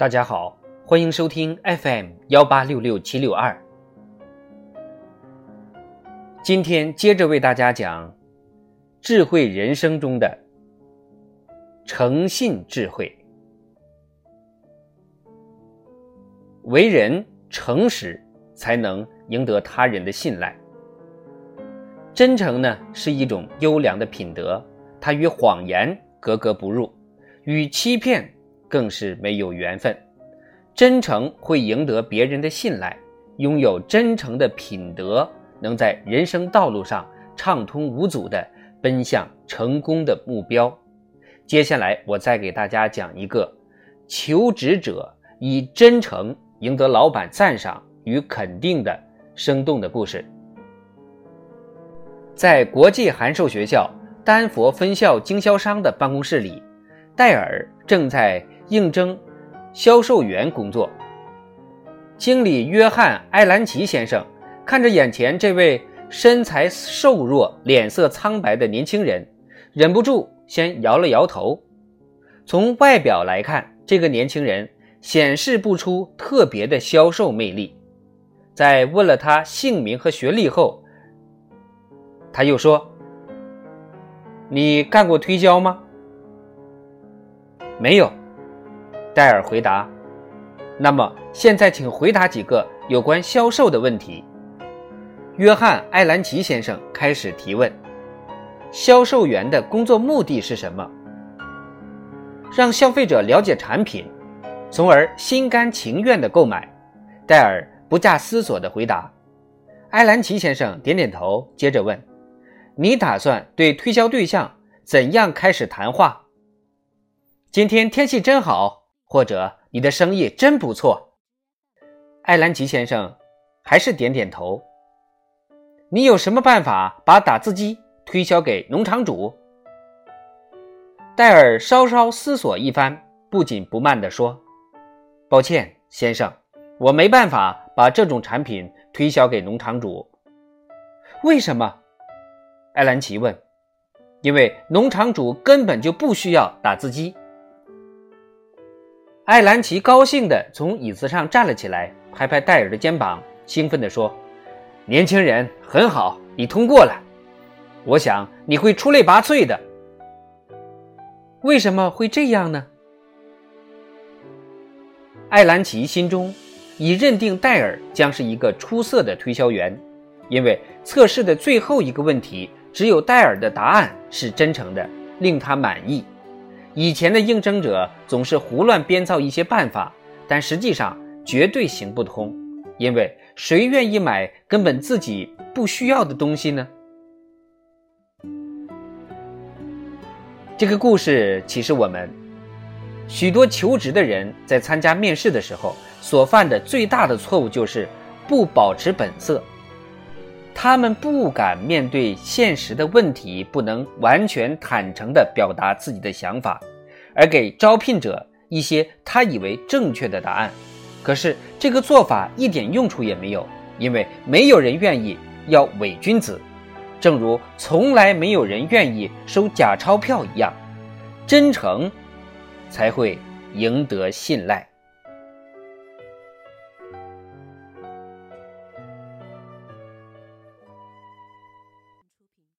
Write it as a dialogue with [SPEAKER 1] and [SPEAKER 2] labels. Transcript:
[SPEAKER 1] 大家好，欢迎收听 FM 幺八六六七六二。今天接着为大家讲智慧人生中的诚信智慧。为人诚实，才能赢得他人的信赖。真诚呢，是一种优良的品德，它与谎言格格不入，与欺骗更是没有缘分。真诚会赢得别人的信赖，拥有真诚的品德，能在人生道路上畅通无阻地奔向成功的目标。接下来，我再给大家讲一个求职者以真诚赢得老板赞赏与肯定的生动的故事。在国际函授学校丹佛分校经销商的办公室里，戴尔正在应征销售员工作。经理约翰·埃兰奇先生看着眼前这位身材瘦弱、脸色苍白的年轻人，忍不住先摇了摇头。从外表来看，这个年轻人显示不出特别的销售魅力。在问了他姓名和学历后，他又说：“你干过推销吗？”“没有。”戴尔回答。“那么现在，请回答几个有关销售的问题。”约翰·艾兰奇先生开始提问：“销售员的工作目的是什么？”“让消费者了解产品，从而心甘情愿地购买。”戴尔不假思索地回答。艾兰奇先生点点头，接着问。你打算对推销对象怎样开始谈话？今天天气真好，或者你的生意真不错。艾兰奇先生还是点点头。你有什么办法把打字机推销给农场主？戴尔稍稍思索一番，不紧不慢地说：“抱歉，先生，我没办法把这种产品推销给农场主。为什么？”艾兰奇问：“因为农场主根本就不需要打字机。”艾兰奇高兴地从椅子上站了起来，拍拍戴尔的肩膀，兴奋地说：“年轻人，很好，你通过了。我想你会出类拔萃的。为什么会这样呢？”艾兰奇心中已认定戴尔将是一个出色的推销员，因为测试的最后一个问题。只有戴尔的答案是真诚的，令他满意。以前的应征者总是胡乱编造一些办法，但实际上绝对行不通。因为谁愿意买根本自己不需要的东西呢？这个故事启示我们：许多求职的人在参加面试的时候所犯的最大的错误就是不保持本色。他们不敢面对现实的问题，不能完全坦诚地表达自己的想法，而给招聘者一些他以为正确的答案。可是这个做法一点用处也没有，因为没有人愿意要伪君子，正如从来没有人愿意收假钞票一样。真诚才会赢得信赖。